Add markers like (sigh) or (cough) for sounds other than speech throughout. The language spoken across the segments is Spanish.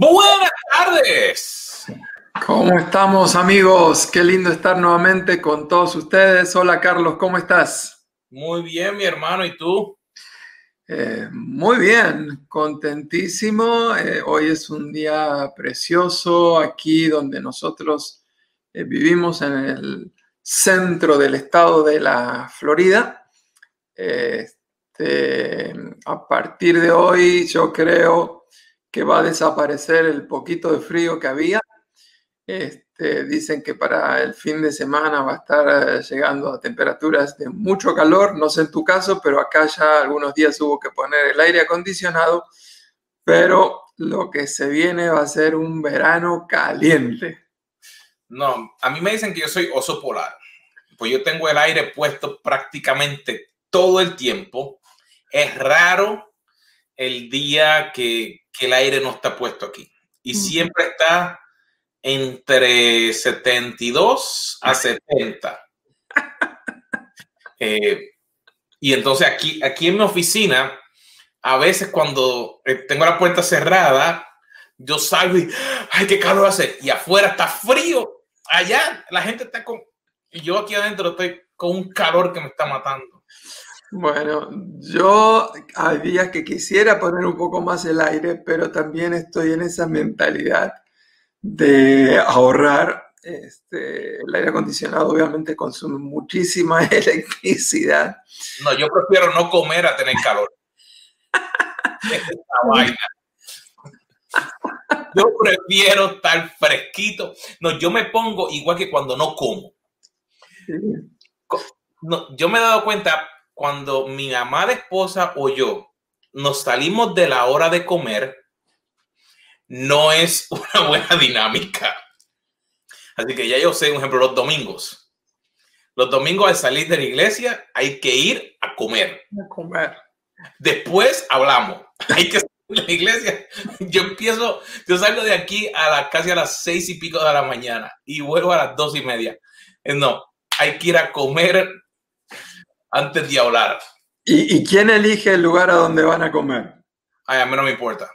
Buenas tardes. ¿Cómo estamos amigos? Qué lindo estar nuevamente con todos ustedes. Hola Carlos, ¿cómo estás? Muy bien, mi hermano, ¿y tú? Eh, muy bien, contentísimo. Eh, hoy es un día precioso aquí donde nosotros eh, vivimos en el centro del estado de la Florida. Este, a partir de hoy yo creo que va a desaparecer el poquito de frío que había. Este, dicen que para el fin de semana va a estar llegando a temperaturas de mucho calor, no sé en tu caso, pero acá ya algunos días hubo que poner el aire acondicionado, pero lo que se viene va a ser un verano caliente. No, a mí me dicen que yo soy oso polar, pues yo tengo el aire puesto prácticamente todo el tiempo. Es raro el día que, que el aire no está puesto aquí y siempre está entre 72 a 70. (laughs) Eh, y entonces aquí, aquí en mi oficina, a veces cuando eh, tengo la puerta cerrada, yo salgo y, ay, qué calor hace. Y afuera está frío. Allá la gente está con, y yo aquí adentro estoy con un calor que me está matando. Bueno, yo hay días que quisiera poner un poco más el aire, pero también estoy en esa mentalidad de ahorrar. Este, el aire acondicionado obviamente consume muchísima (laughs) electricidad. No, yo prefiero no comer a tener calor. (laughs) vaina. Yo prefiero estar fresquito. No, yo me pongo igual que cuando no como. No, yo me he dado cuenta cuando mi amada esposa o yo nos salimos de la hora de comer, no es (laughs) una buena dinámica. Así que ya yo sé, un ejemplo, los domingos. Los domingos al salir de la iglesia hay que ir a comer. A comer. Después hablamos. (laughs) Hay que salir de la iglesia. Yo empiezo, yo salgo de aquí a la, casi a las seis y pico de la mañana y vuelvo a las dos y media. Eh, no, hay que ir a comer antes de hablar. ¿Y, ¿Y, quién elige el lugar a donde van a comer? Ay, a mí no me importa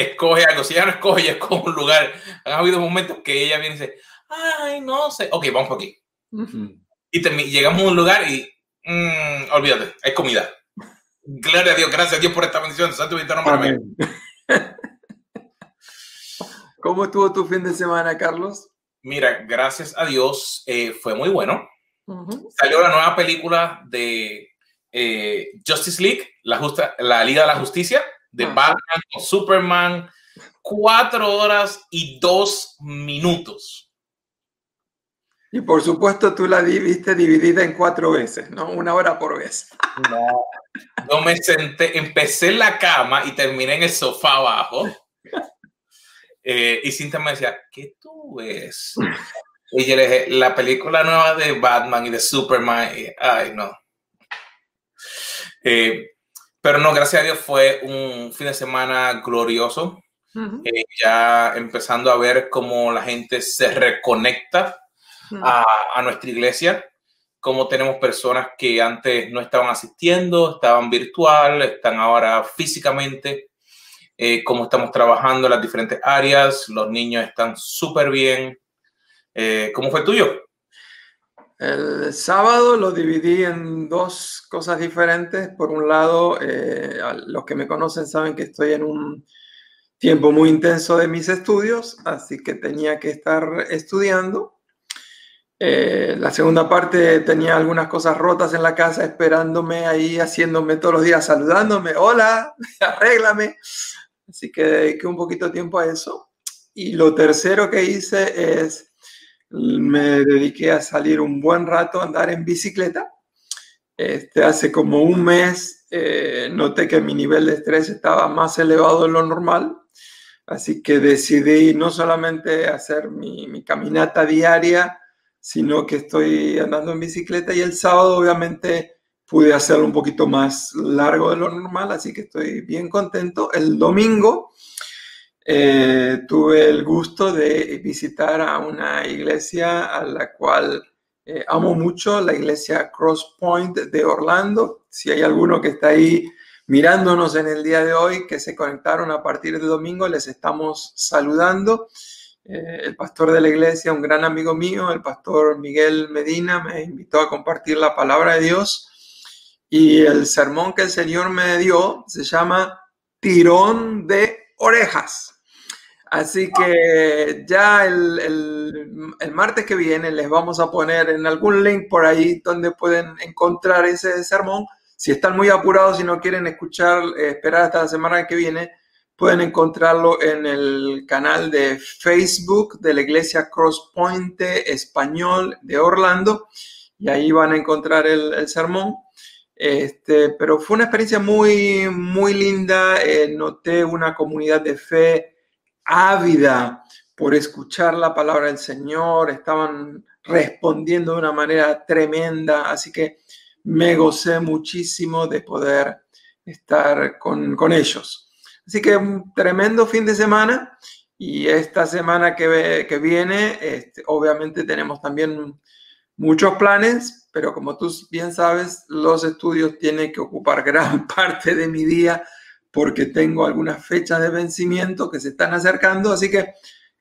escoge algo. Si ella no escoge, ella escoge un lugar. Han habido momentos que ella viene y dice, ay, no sé. Ok, vamos por aquí. Y llegamos a un lugar y, mm, olvídate, es comida. Gloria a Dios, gracias a Dios por esta bendición. Santo nombre. (laughs) ¿Cómo estuvo tu fin de semana, Carlos? Mira, gracias a Dios, eh, fue muy bueno. Salió la nueva película de eh, Justice League, la, justa, la Liga de la Justicia de Batman o Superman, cuatro horas y dos minutos. Y por supuesto tú la viste dividida en cuatro veces, ¿no? Una hora por vez. No, yo me senté, empecé en la cama y terminé en el sofá abajo. (laughs) Eh, y Cintia me decía, ¿qué tú ves? (laughs) Y yo le dije, la película nueva de Batman y de Superman. ay, no. Eh, pero no, gracias a Dios fue un fin de semana glorioso. Eh, ya empezando a ver cómo la gente se reconecta a, a, nuestra iglesia, cómo tenemos personas que antes no estaban asistiendo, estaban virtual, están ahora físicamente, eh, cómo estamos trabajando en las diferentes áreas, los niños están súper bien. Eh, ¿Cómo fue el tuyo? El sábado lo dividí en dos cosas diferentes. Por un lado, eh, los que me conocen saben que estoy en un tiempo muy intenso de mis estudios, así que tenía que estar estudiando. Eh, la segunda parte tenía algunas cosas rotas en la casa esperándome ahí, haciéndome todos los días, saludándome, hola, (laughs) arréglame. Así que dediqué un poquito de tiempo a eso. Y lo tercero que hice es me dediqué a salir un buen rato a andar en bicicleta. Este, hace como un mes eh, noté que mi nivel de estrés estaba más elevado de lo normal, así que decidí no solamente hacer mi, mi caminata diaria, sino que estoy andando en bicicleta y el sábado obviamente pude hacerlo un poquito más largo de lo normal, así que estoy bien contento. El domingo eh, tuve el gusto de visitar a una iglesia a la cual eh, amo mucho, la iglesia Cross Point de Orlando. Si hay alguno que está ahí mirándonos en el día de hoy, que se conectaron a partir de domingo, les estamos saludando. Eh, el pastor de la iglesia, un gran amigo mío, el pastor Miguel Medina, me invitó a compartir la palabra de Dios y el sermón que el Señor me dio se llama Tirón de Orejas. Así que ya el, martes que viene les vamos a poner en algún link por ahí donde pueden encontrar ese sermón. Si están muy apurados y no quieren escuchar, eh, esperar hasta la semana que viene, pueden encontrarlo en el canal de Facebook de la Iglesia Crosspoint Español de Orlando y ahí van a encontrar el, sermón. Este, pero fue una experiencia muy, muy linda. Eh, noté una comunidad de fe ávida por escuchar la palabra del Señor, estaban respondiendo de una manera tremenda, así que me gocé muchísimo de poder estar con, ellos. Así que un tremendo fin de semana y esta semana que, que viene, este, obviamente tenemos también muchos planes, pero como tú bien sabes, los estudios tienen que ocupar (laughs) gran parte de mi día porque tengo algunas fechas de vencimiento que se están acercando, así que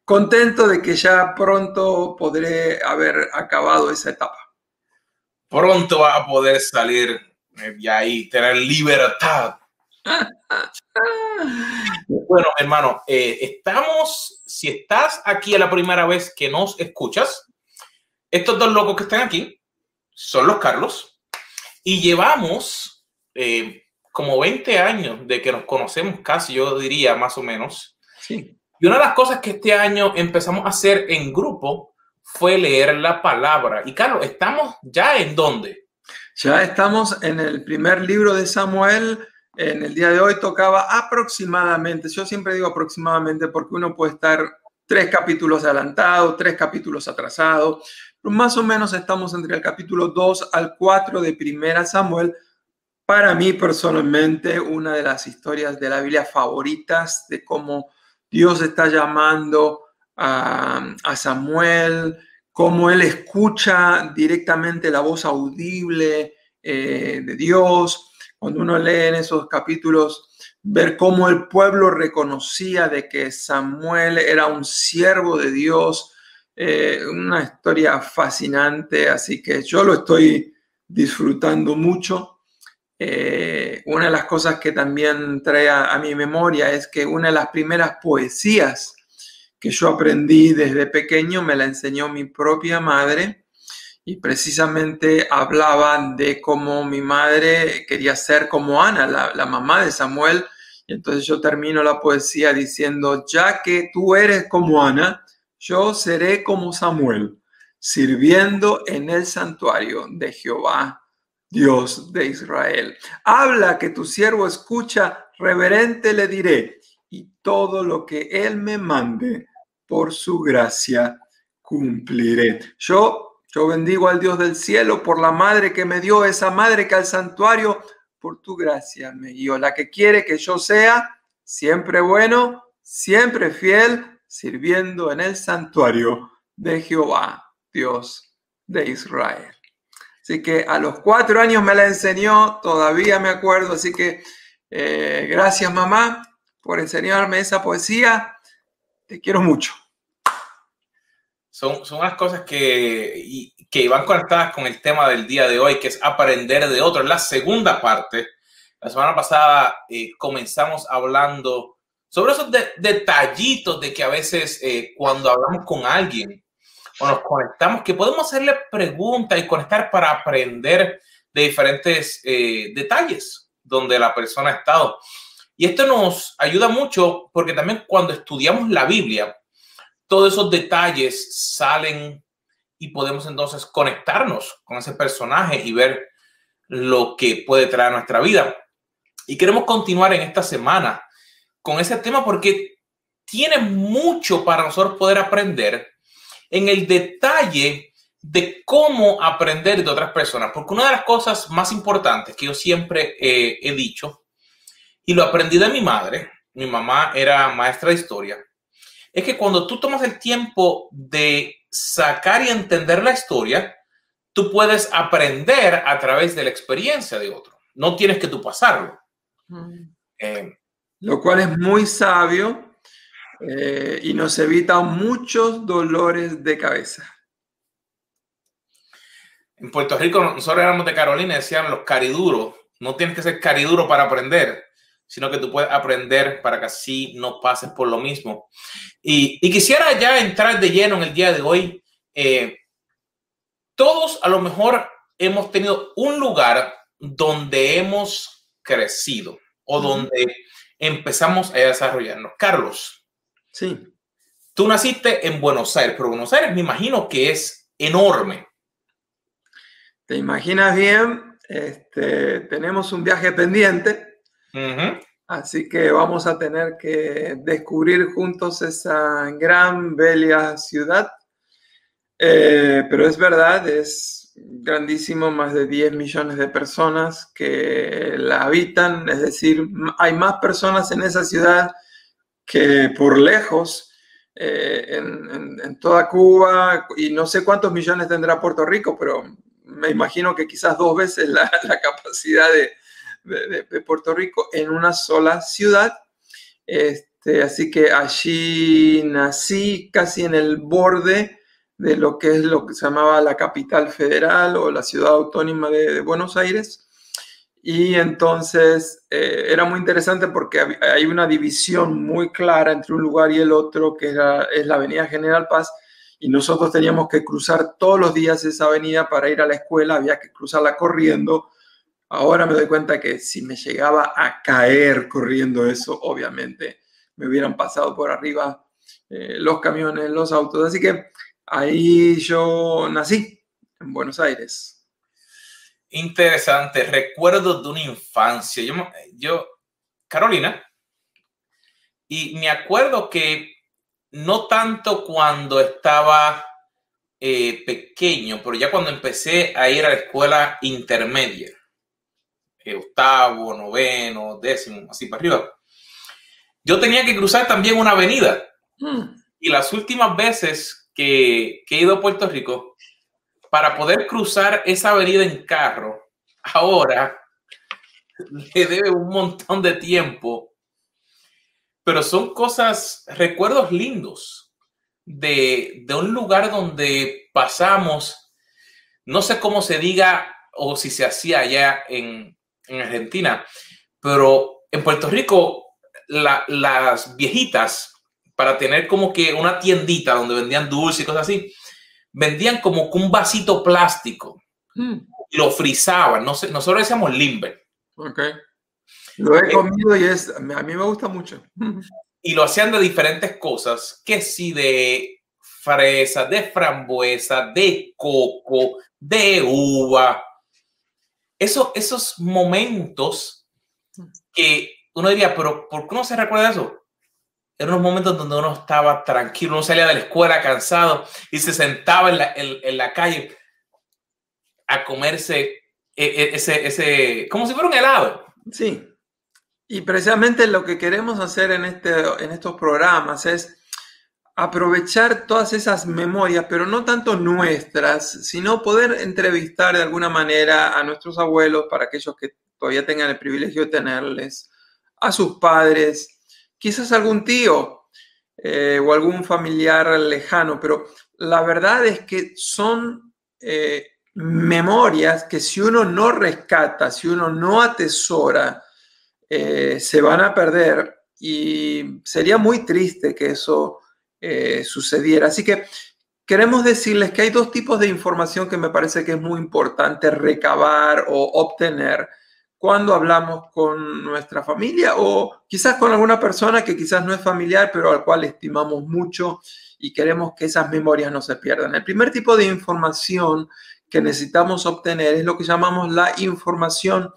contento de que ya pronto podré haber acabado esa etapa. Pronto va a poder salir y ahí, tener libertad. (laughs) bueno, hermano, eh, estamos, si estás aquí a la primera vez que nos escuchas, estos dos locos que están aquí son los Carlos y llevamos eh, como 20 años de que nos conocemos casi, yo diría más o menos. Sí. Y una de las cosas que este año empezamos a hacer en grupo fue leer la palabra. Y Carlos, ¿estamos ya en dónde? Ya estamos en el primer libro de Samuel. En el día de hoy tocaba aproximadamente, yo siempre digo aproximadamente porque uno puede estar tres capítulos adelantados, tres capítulos atrasados, pero más o menos estamos entre el capítulo 2 al 4 de Primera Samuel, para mí personalmente, una de las historias de la Biblia favoritas de cómo Dios está llamando a, Samuel, cómo él escucha directamente la voz audible eh, de Dios. Cuando uno lee en esos capítulos, ver cómo el pueblo reconocía de que Samuel era un siervo de Dios, eh, una historia fascinante, así que yo lo estoy disfrutando mucho. Eh, una de las cosas que también trae a, mi memoria es que una de las primeras poesías que yo aprendí desde pequeño me la enseñó mi propia madre y precisamente hablaban de cómo mi madre quería ser como Ana, la, la mamá de Samuel. Y entonces yo termino la poesía diciendo, ya que tú eres como Ana, yo seré como Samuel, sirviendo en el santuario de Jehová Dios de Israel. Habla que tu siervo escucha, reverente le diré, y todo lo que él me mande, por su gracia cumpliré. Yo, yo bendigo al Dios del cielo por la madre que me dio, esa madre que al santuario, por tu gracia me guió, la que quiere que yo sea siempre bueno, siempre fiel, sirviendo en el santuario de Jehová, Dios de Israel. Así que a los cuatro años me la enseñó, todavía me acuerdo, así que eh, gracias mamá por enseñarme esa poesía, te quiero mucho. Son, son las cosas que, que van conectadas con el tema del día de hoy, que es aprender de otros. La segunda parte, la semana pasada eh, comenzamos hablando sobre esos detallitos de que a veces eh, cuando hablamos con alguien, o nos conectamos, que podemos hacerle preguntas y conectar para aprender de diferentes eh, detalles donde la persona ha estado. Y esto nos ayuda mucho porque también cuando estudiamos la Biblia, todos esos detalles salen y podemos entonces conectarnos con ese personaje y ver lo que puede traer a nuestra vida. Y queremos continuar en esta semana con ese tema porque tiene mucho para nosotros poder aprender en el detalle de cómo aprender de otras personas. Porque una de las cosas más importantes que yo siempre he dicho, y lo aprendí de mi madre, mi mamá era maestra de historia, es que cuando tú tomas el tiempo de sacar y entender la historia, tú puedes aprender a través de la experiencia de otro. No tienes que tú pasarlo. Eh, Lo cual es muy sabio eh, y nos evita muchos dolores de cabeza. En Puerto Rico, nosotros éramos de Carolina, decían los cariduros. No tienes que ser cariduro para aprender, sino que tú puedes aprender para que así no pases por lo mismo. Y, quisiera ya entrar de lleno en el día de hoy. Eh, todos a lo mejor hemos tenido un lugar donde hemos crecido o donde empezamos a desarrollarnos. Carlos. Sí. Tú naciste en Buenos Aires, pero Buenos Aires me imagino que es enorme. ¿Te imaginas bien? Este, tenemos un viaje pendiente. Así que vamos a tener que descubrir juntos esa gran, bella ciudad. Eh, pero es verdad, es grandísimo, más de 10 millones de personas que la habitan, es decir, hay más personas en esa ciudad que por lejos eh, en, toda Cuba y no sé cuántos millones tendrá Puerto Rico, pero me imagino que quizás dos veces la, (laughs) capacidad de, Puerto Rico en una sola ciudad. Este, así que allí nací casi en el borde de lo que es lo que se llamaba la capital federal o la ciudad autónoma de, Buenos Aires. Y entonces eh, era muy interesante porque hay una división muy clara entre un lugar y el otro, que es la Avenida General Paz, y nosotros teníamos que cruzar todos los días esa avenida para ir a la escuela, había que cruzarla corriendo. Ahora me doy cuenta que si me llegaba a caer corriendo eso, obviamente me hubieran pasado por arriba eh, los camiones, los autos. Así que Ahí yo nací, en Buenos Aires. Interesante, recuerdos de una infancia. Yo, yo, Carolina, y me acuerdo que no tanto cuando estaba eh, pequeño, pero ya cuando empecé a ir a la escuela intermedia, eh, octavo, noveno, décimo, así para arriba, yo tenía que cruzar también una avenida. Hmm. Y las últimas veces que, he ido a Puerto Rico, para poder cruzar esa avenida en carro, ahora le debe un montón de tiempo. Pero son cosas, recuerdos lindos de, un lugar donde pasamos, no sé cómo se diga o si se hacía allá en, Argentina, pero en Puerto Rico las viejitas para tener como que una tiendita donde vendían dulces y cosas así, vendían como un vasito plástico mm. y lo frizaban. No sé, nosotros decíamos limber. Ok. Lo he eh, comido y es, a mí me gusta mucho. Y lo hacían de diferentes cosas, que sí, de fresa, de frambuesa, de coco, de uva. Eso, esos momentos que uno diría, pero ¿por qué no se recuerda eso? Eran unos momentos donde uno estaba tranquilo, uno salía de la escuela cansado y se sentaba en la, en, la calle a comerse e, e, ese, ese, como si fuera un helado. Sí. Y precisamente lo que queremos hacer en, este, en estos programas es aprovechar todas esas memorias, pero no tanto nuestras, sino poder entrevistar de alguna manera a nuestros abuelos, para aquellos que todavía tengan el privilegio de tenerles, a sus padres, quizás algún tío eh, o algún familiar lejano, pero la verdad es que son eh, memorias que si uno no rescata, si uno no atesora, eh, se van a perder y sería muy triste que eso sucediera. Así que queremos decirles que hay dos tipos de información que me parece que es muy importante recabar o obtener cuando hablamos con nuestra familia o quizás con alguna persona que quizás no es familiar, pero al cual estimamos mucho y queremos que esas memorias no se pierdan. El primer tipo de información que necesitamos obtener es lo que llamamos la información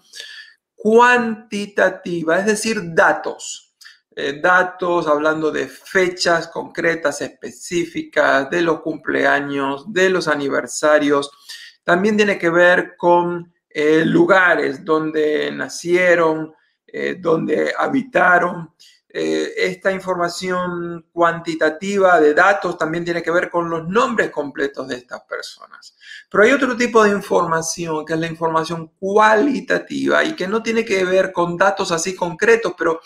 cuantitativa, es decir, datos. Eh, datos hablando de fechas concretas, específicas, de los cumpleaños, de los aniversarios. También tiene que ver con eh, lugares donde nacieron, eh, donde habitaron, eh, esta información cuantitativa de datos también tiene que ver con los nombres completos de estas personas. Pero hay otro tipo de información, que es la información cualitativa y que no tiene que ver con datos así concretos, pero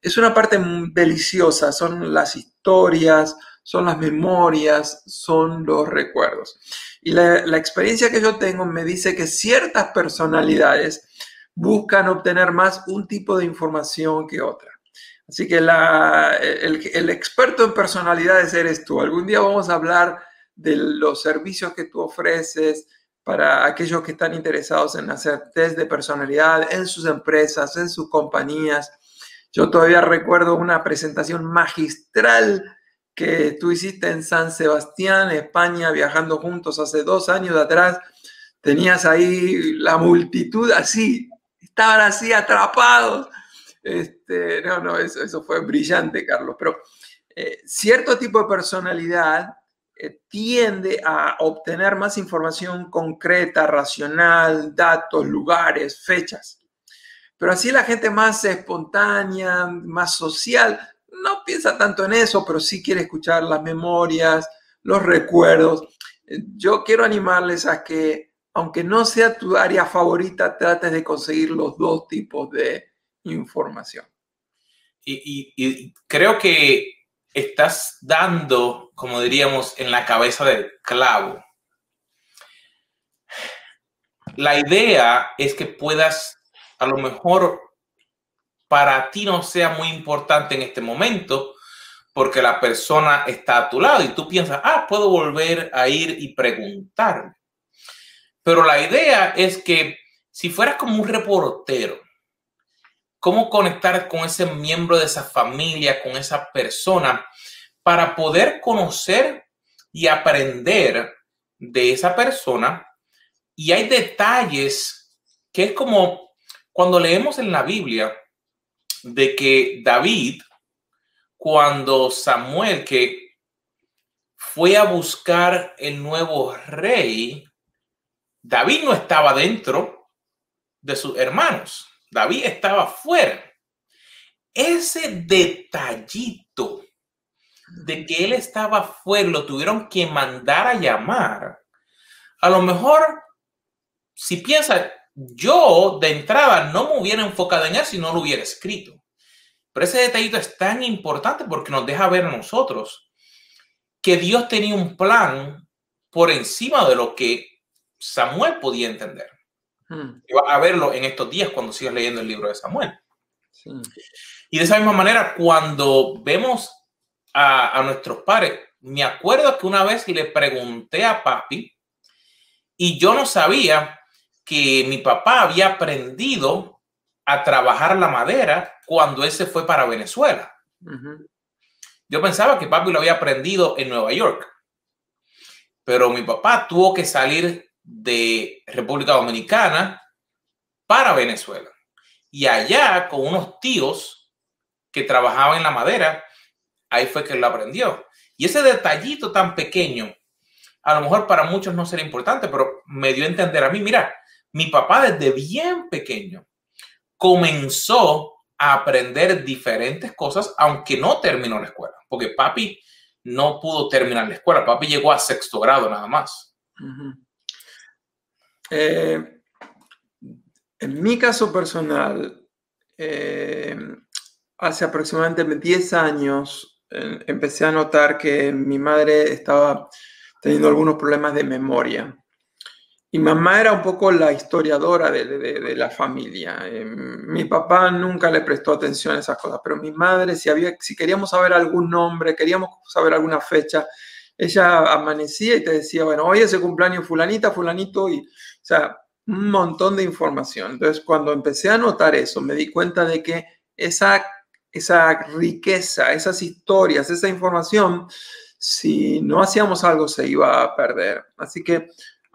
es una parte deliciosa, son las historias, son las memorias, son los recuerdos. Y la, experiencia que yo tengo me dice que ciertas personalidades buscan obtener más un tipo de información que otra. Así que el, experto en personalidades eres tú. Algún día vamos a hablar de los servicios que tú ofreces para aquellos que están interesados en hacer test de personalidad en sus empresas, en sus compañías. Yo todavía recuerdo una presentación magistral que tú hiciste en San Sebastián, España, viajando juntos hace dos años atrás. Tenías ahí la multitud así, estaban así atrapados este, no, no, eso, eso fue brillante, Carlos. Pero eh, cierto tipo de personalidad eh, tiende a obtener más información concreta, racional, datos, lugares, fechas. Pero así la gente más espontánea, más social, no piensa tanto en eso, pero sí quiere escuchar las memorias, los recuerdos. Eh, yo quiero animarles a que, aunque no sea tu área favorita, trates de conseguir los dos tipos de, información. Y, creo que estás dando, como diríamos, en la cabeza del clavo. La idea es que puedas, a lo mejor para ti no sea muy importante en este momento, porque la persona está a tu lado y tú piensas, ah, puedo volver a ir y preguntar. Pero la idea es que si fueras como un reportero, cómo conectar con ese miembro de esa familia, con esa persona, para poder conocer y aprender de esa persona. Y hay detalles que es como cuando leemos en la Biblia de que David, cuando Samuel, que fue a buscar el nuevo rey, David no estaba dentro de sus hermanos. David estaba fuera. Ese detallito de que él estaba fuera, lo tuvieron que mandar a llamar. A lo mejor, si piensa, yo de entrada no me hubiera enfocado en él si no lo hubiera escrito. Pero ese detallito es tan importante porque nos deja ver a nosotros que Dios tenía un plan por encima de lo que Samuel podía entender. Hmm. Y a verlo en estos días cuando sigas leyendo el libro de Samuel. Y de esa misma manera, cuando vemos a, a, nuestros padres, me acuerdo que una vez le pregunté a papi y yo no sabía que mi papá había aprendido a trabajar la madera cuando él se fue para Venezuela. Yo pensaba que papi lo había aprendido en Nueva York, pero mi papá tuvo que salir de República Dominicana para Venezuela. Y allá, con unos tíos que trabajaban en la madera, ahí fue que lo aprendió. Y ese detallito tan pequeño, a lo mejor para muchos no será importante, pero me dio a entender a mí, mira, mi papá desde bien pequeño comenzó a aprender diferentes cosas, aunque no terminó la escuela, porque papi no pudo terminar la escuela, papi llegó a sexto grado nada más. Eh, en mi caso personal, eh, hace aproximadamente 10 años eh, empecé a notar que mi madre estaba teniendo algunos problemas de memoria. Y mamá era un poco la historiadora de, la familia. mi papá nunca le prestó atención a esas cosas, pero mi madre, si, había, si queríamos saber algún nombre, queríamos saber alguna fecha, ella amanecía y te decía, bueno, hoy es el cumpleaños fulanita, fulanito, y, o sea, un montón de información. Entonces, cuando empecé a notar eso, me di cuenta de que esa, esa riqueza, esas historias, esa información, si no hacíamos algo, se iba a perder. Así que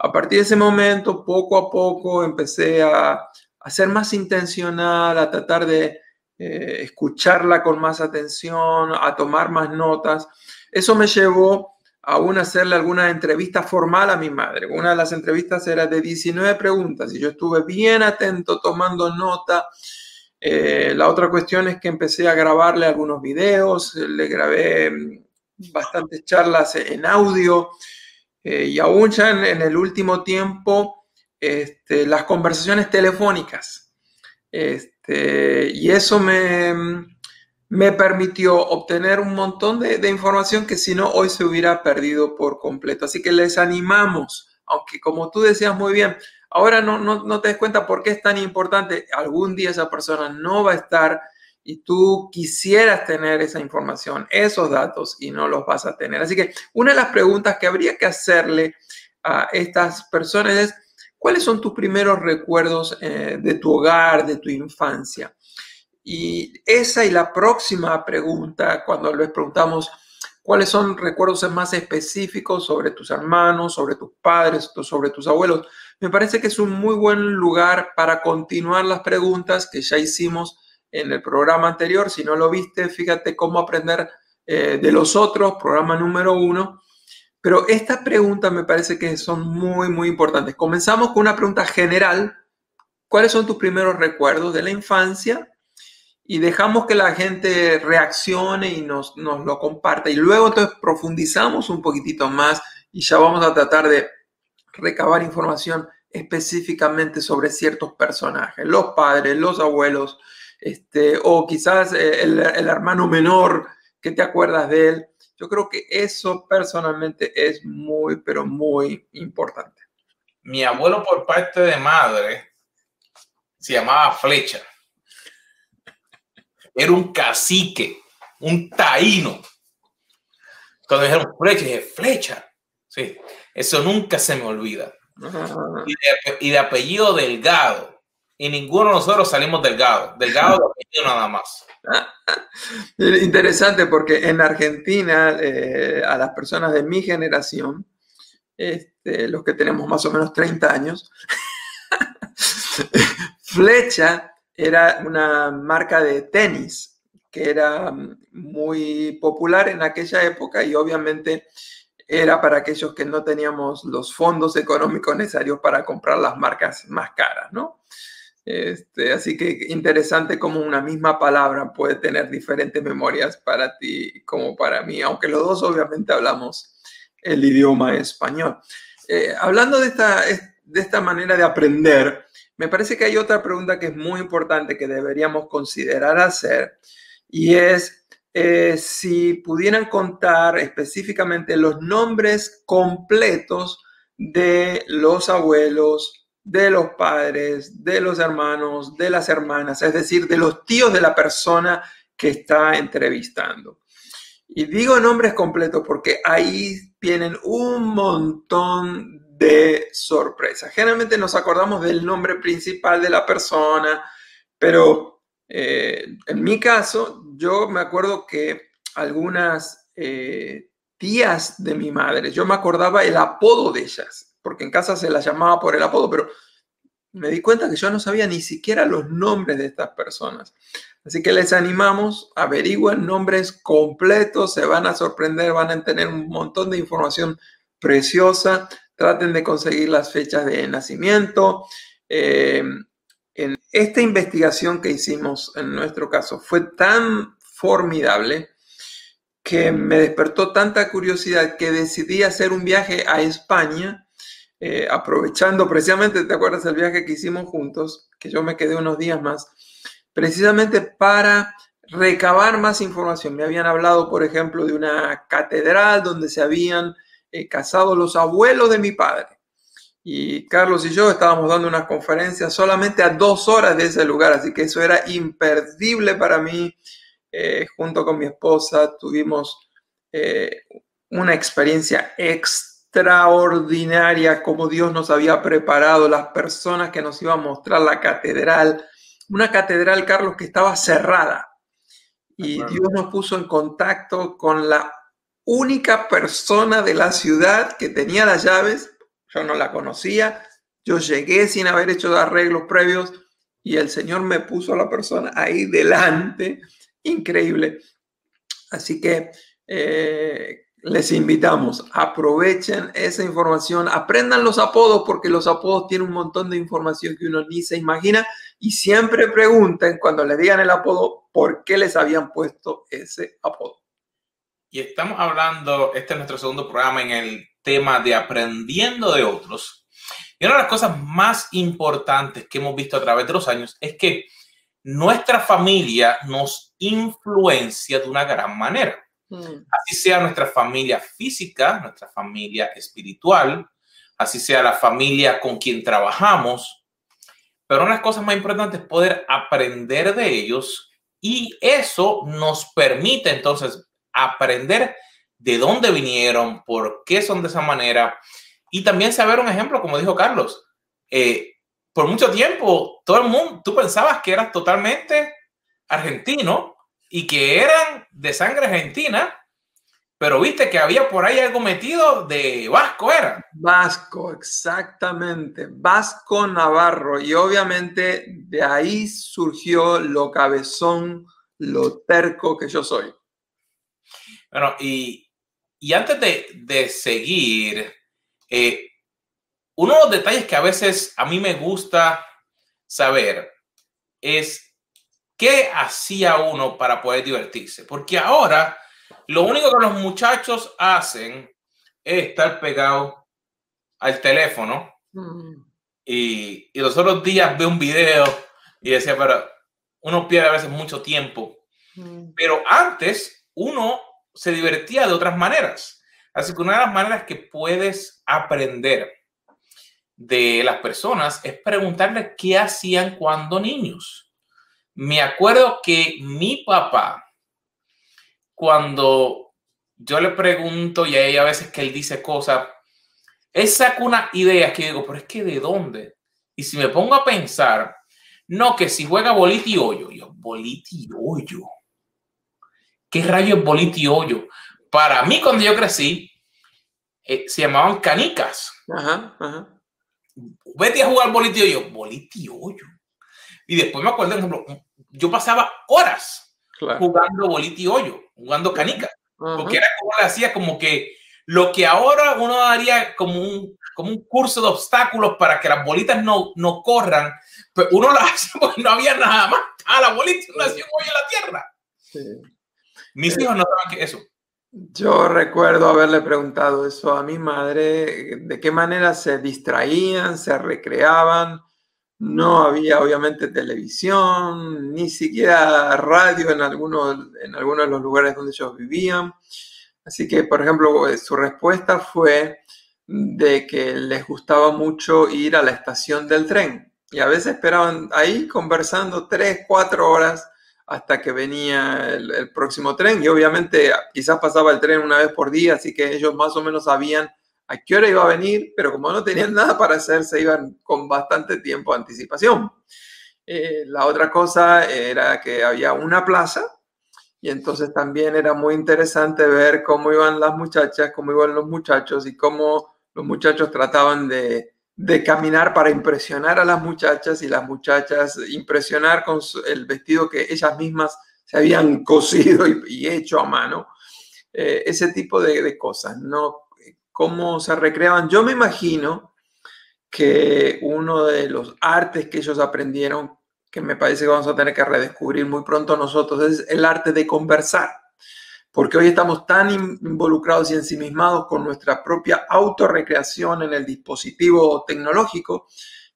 a partir de ese momento, poco a poco, empecé a, a ser más intencional, a tratar de eh, escucharla con más atención, a tomar más notas. Eso me llevó aún hacerle alguna entrevista formal a mi madre. Una de las entrevistas era de 19 preguntas y yo estuve bien atento tomando nota Eh, la otra cuestión es que empecé a grabarle algunos videos, le grabé mm, bastantes charlas en audio eh, y aún ya en, el último tiempo este, las conversaciones telefónicas. Este, y eso me, me, permitió obtener un montón de, información que si no hoy se hubiera perdido por completo. Así que les animamos, aunque como tú decías muy bien, Ahora no, no, te des cuenta por qué es tan importante. Algún día esa persona no va a estar y tú quisieras tener esa información, esos datos y no los vas a tener. Así que una de las preguntas que habría que hacerle a estas personas es, ¿cuáles son tus primeros recuerdos eh, de tu hogar, de tu infancia? Y esa y la próxima pregunta, cuando les preguntamos cuáles son recuerdos más específicos sobre tus hermanos, sobre tus padres, sobre tus abuelos, me parece que es un muy buen lugar para continuar las preguntas que ya hicimos en el programa anterior. Si no lo viste, fíjate cómo aprender eh, de los otros, programa número uno. Pero estas preguntas me parece que son muy, muy importantes. Comenzamos con una pregunta general. ¿Cuáles son tus primeros recuerdos de la infancia? Y dejamos que la gente reaccione y nos, nos lo comparte. Y luego entonces profundizamos un poquitito más y ya vamos a tratar de recabar información específicamente sobre ciertos personajes, los padres, los abuelos, este, o quizás eh, el, hermano menor que te acuerdas de él. Yo creo que eso personalmente es muy, pero muy importante. Mi abuelo por parte de madre se llamaba Flecha. Era un cacique, un taíno. Cuando dijeron Flecha, dije, Flecha. Sí, eso nunca se me olvida. Y de, apellido Delgado. Y ninguno de nosotros salimos Delgado. Delgado nada más. (laughs) Interesante porque en Argentina, eh, a las personas de mi generación, este, los que tenemos más o menos 30 años, (laughs) Flecha era una marca de tenis que era muy popular en aquella época y obviamente era para aquellos que no teníamos los fondos económicos necesarios para comprar las marcas más caras, ¿no? Este, así que interesante como una misma palabra puede tener diferentes memorias para ti como para mí, aunque los dos obviamente hablamos el idioma español. Eh, hablando de esta, de esta manera de aprender, me parece que hay otra pregunta que es muy importante que deberíamos considerar hacer y es eh, si pudieran contar específicamente los nombres completos de los abuelos, de los padres, de los hermanos, de las hermanas, es decir, de los tíos de la persona que está entrevistando. Y digo nombres completos porque ahí tienen un montón de sorpresas. Generalmente nos acordamos del nombre principal de la persona, pero eh, en mi caso, yo me acuerdo que algunas eh, tías de mi madre, yo me acordaba el apodo de ellas, porque en casa se las llamaba por el apodo, pero me di cuenta que yo no sabía ni siquiera los nombres de estas personas. Así que les animamos, averigüen nombres completos, se van a sorprender, van a tener un montón de información preciosa, traten de conseguir las fechas de nacimiento. Eh, en esta investigación que hicimos en nuestro caso fue tan formidable que me despertó tanta curiosidad que decidí hacer un viaje a España, eh, aprovechando precisamente, ¿te acuerdas el viaje que hicimos juntos? Que yo me quedé unos días más, precisamente para recabar más información. Me habían hablado, por ejemplo, de una catedral donde se habían eh, casado los abuelos de mi padre y Carlos y yo estábamos dando una conferencia solamente a dos horas de ese lugar, así que eso era imperdible para mí. Eh, junto con mi esposa tuvimos una experiencia extraordinaria, como Dios nos había preparado, las personas que nos iban a mostrar la catedral, una catedral, Carlos, que estaba cerrada. Y Dios nos puso en contacto con la única persona de la ciudad que tenía las llaves yo no la conocía, yo llegué sin haber hecho arreglos previos y el Señor me puso a la persona ahí delante, increíble. Así que eh, les invitamos, aprovechen esa información, aprendan los apodos porque los apodos tienen un montón de información que uno ni se imagina y siempre pregunten cuando le digan el apodo por qué les habían puesto ese apodo. Y estamos hablando, este es nuestro segundo programa en el tema de aprendiendo de otros. Y una de las cosas más importantes que hemos visto a través de los años es que nuestra familia nos influencia de una gran manera. Mm. Así sea nuestra familia física, nuestra familia espiritual, así sea la familia con quien trabajamos. Pero una de las cosas más importantes es poder aprender de ellos y eso nos permite entonces aprender de dónde vinieron, por qué son de esa manera y también saber un ejemplo, como dijo Carlos. Eh, por mucho tiempo, todo el mundo, tú pensabas que eras totalmente argentino y que eran de sangre argentina, pero viste que había por ahí algo metido de vasco, ¿era? Vasco, exactamente, vasco navarro. Y obviamente de ahí surgió lo cabezón, lo terco que yo soy. Bueno, y, antes de, seguir, eh, uno de los detalles que a veces a mí me gusta saber es ¿Qué hacía uno para poder divertirse? Porque ahora lo único que los muchachos hacen es estar pegado al teléfono mm. y, y, los otros días ve un video y decía, pero uno pierde a veces mucho tiempo. Mm. Pero antes uno se divertía de otras maneras. Así que una de las maneras que puedes aprender de las personas es preguntarles qué hacían cuando niños me acuerdo que mi papá, cuando yo le pregunto y hay a veces que él dice cosas, él saca una idea que digo, pero es que ¿de dónde? Y si me pongo a pensar, no, que si juega boliti hoyo, yo, boliti hoyo. ¿Qué rayo es boliti hoyo? Para mí, cuando yo crecí, eh, se llamaban canicas. Ajá, ajá. Vete a jugar boliti hoyo, boliti hoyo. Y después me acuerdo, por ejemplo, yo pasaba horas jugando boliti hoyo, jugando canica, porque era como le hacía como que lo que ahora uno haría como un, como un curso de obstáculos para que las bolitas no, no corran, pues uno lo (laughs) hace porque no había nada más. a la bolita no hacía hoyo en la tierra. Mis hijos no saben que eso. Yo recuerdo haberle preguntado eso a mi madre, de qué manera se distraían, se recreaban no había obviamente televisión, ni siquiera radio en algunos, en algunos de los lugares donde ellos vivían. Así que, por ejemplo, eh, su respuesta fue de que les gustaba mucho ir a la estación del tren. Y a veces esperaban ahí conversando tres, cuatro horas hasta que venía el, el próximo tren. Y obviamente quizás pasaba el tren una vez por día, así que ellos más o menos sabían a qué hora iba a venir, pero como no tenían nada para hacer, se iban con bastante tiempo de anticipación. Eh, la otra cosa era que había una plaza y entonces también era muy interesante ver cómo iban las muchachas, cómo iban los muchachos y cómo los muchachos trataban de, de caminar para impresionar a las muchachas y las muchachas impresionar con el vestido que ellas mismas se habían cosido y, hecho a mano. Eh, ese tipo de, de, cosas, ¿no? Cómo se recreaban. Yo me imagino que uno de los artes que ellos aprendieron, que me parece que vamos a tener que redescubrir muy pronto nosotros, es el arte de conversar. Porque hoy estamos tan involucrados y ensimismados con nuestra propia autorrecreación en el dispositivo tecnológico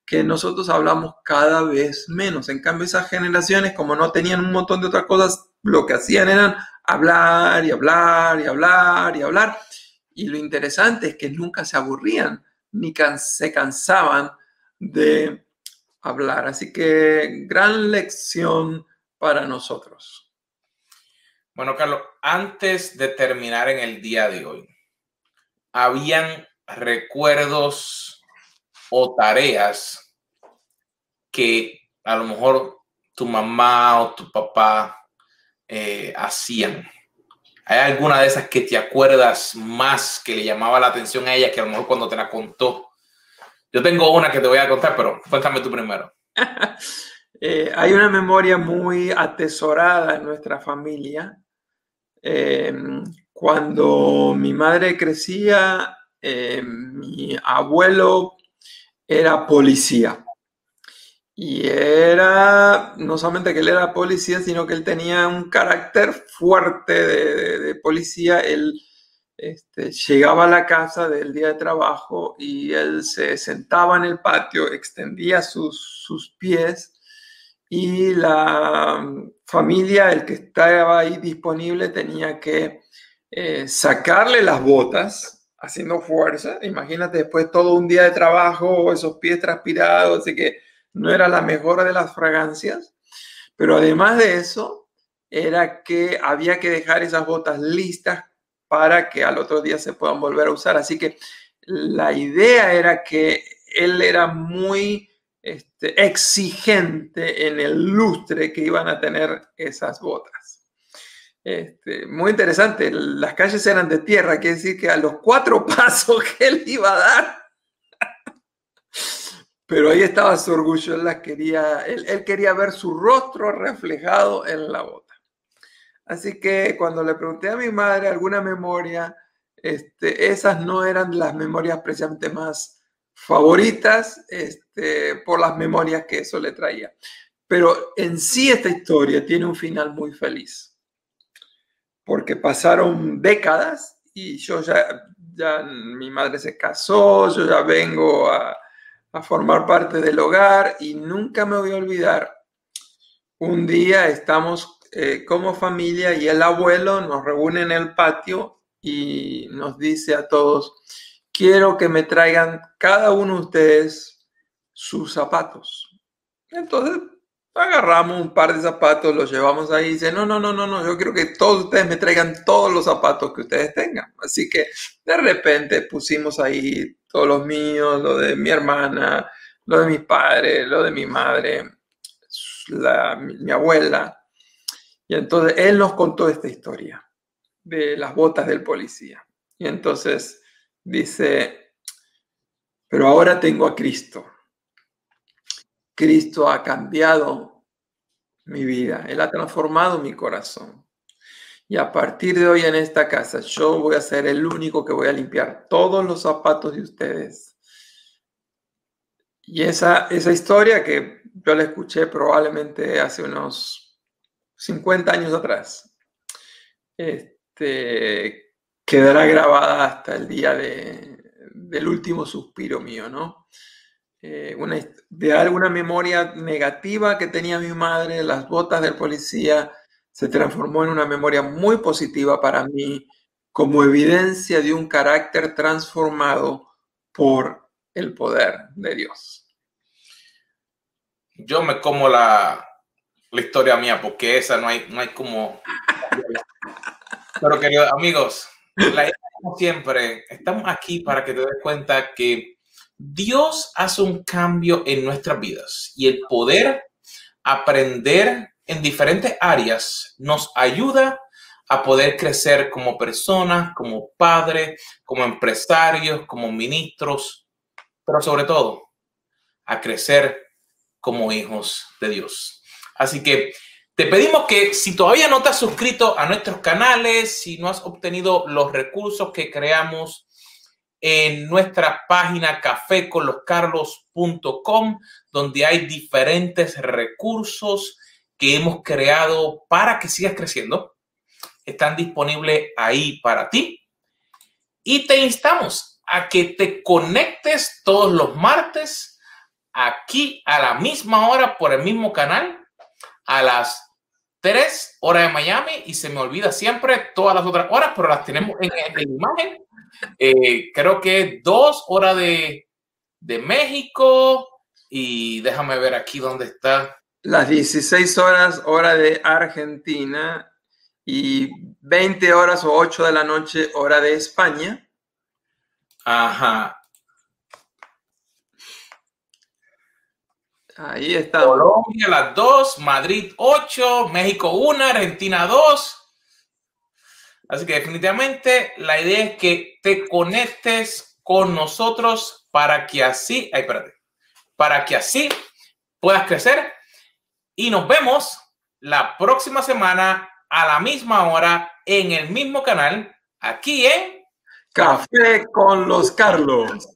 que nosotros hablamos cada vez menos. En cambio, esas generaciones, como no tenían un montón de otras cosas, lo que hacían eran hablar y hablar y hablar y hablar. Y lo interesante es que nunca se aburrían ni se cansaban de hablar. Así que gran lección para nosotros. Bueno, Carlos, antes de terminar en el día de hoy, ¿habían recuerdos o tareas que a lo mejor tu mamá o tu papá eh, hacían ¿Hay alguna de esas que te acuerdas más que le llamaba la atención a ella que a lo mejor cuando te la contó? Yo tengo una que te voy a contar, pero cuéntame tú primero. (laughs) Eh, hay una memoria muy atesorada en nuestra familia. Em, cuando mi madre crecía, eh, mi abuelo era policía. Y era, no solamente que él era policía, sino que él tenía un carácter fuerte de, policía. Él este, llegaba a la casa del día de trabajo y él se sentaba en el patio, extendía sus, sus pies y la familia, el que estaba ahí disponible, tenía que eh, sacarle las botas haciendo fuerza. Imagínate después todo un día de trabajo, esos pies transpirados, así que no era la mejor de las fragancias. Pero además de eso, era que había que dejar esas botas listas para que al otro día se puedan volver a usar. Así que la idea era que él era muy este, exigente en el lustre que iban a tener esas botas. Este, muy interesante, las calles eran de tierra, quiere decir que a los cuatro (laughs) pasos que él iba a dar, pero ahí estaba su orgullo, él, las quería, él, quería ver su rostro reflejado en la bota. Así que cuando le pregunté a mi madre alguna memoria, este, esas no eran las memorias precisamente más favoritas este, por las memorias que eso le traía. Pero en sí esta historia tiene un final muy feliz, porque pasaron décadas y yo ya, ya mi madre se casó, yo ya vengo a, a formar parte del hogar y nunca me voy a olvidar. Un día estamos eh, como familia y el abuelo nos reúne en el patio y nos dice a todos, quiero que me traigan cada uno de ustedes sus zapatos. Entonces agarramos un par de zapatos, los llevamos ahí y dice, no, no, no, no, no, yo quiero que todos ustedes me traigan todos los zapatos que ustedes tengan. Así que de repente pusimos ahí todos los míos, lo de mi hermana, lo de mis padres, lo de mi madre, mi abuela. Y entonces él nos contó esta historia de las botas del policía. Y entonces Dice, pero ahora tengo a Cristo. Cristo ha cambiado mi vida, Él ha transformado mi corazón. Y a partir de hoy en esta casa, yo voy a ser el único que voy a limpiar todos los zapatos de ustedes. Y esa, esa historia que yo la escuché probablemente hace unos 50 años atrás, este, quedará grabada hasta el día del último suspiro mío, ¿no? Eh, de alguna memoria negativa que tenía mi madre, las botas del policía, se transformó en una memoria muy positiva para mí, como evidencia de un carácter transformado por el poder de Dios. Yo me como la, la historia mía, porque esa no hay, no hay como... Pero queridos amigos, la idea, como siempre, estamos aquí para que te des cuenta que Dios hace un cambio en nuestras vidas y el poder aprender en diferentes áreas nos ayuda a poder crecer como personas, como padres, como empresarios, como ministros, pero sobre todo a crecer como hijos de Dios. Así que te pedimos que si todavía no te has suscrito a nuestros canales, si no has obtenido los recursos que creamos en nuestra página caféconloscarlos.com, donde hay diferentes recursos que hemos creado para que sigas creciendo, están disponibles ahí para ti. Y te instamos a que te conectes todos los martes aquí a la misma hora por el mismo canal a las tres horas de Miami y se me olvida siempre todas las otras horas, pero las tenemos en, la imagen. Eh, creo que dos horas de, de México y déjame ver aquí dónde está. Las 16 horas hora de Argentina y 20 horas o 8 de la noche hora de España. Ajá. Ahí está. Colombia las dos, Madrid 8, México 1, Argentina 2. Así que definitivamente la idea es que te conectes con nosotros para que así, ay, espérate, para que así puedas crecer. Y nos vemos la próxima semana a la misma hora en el mismo canal aquí en Café con los Carlos.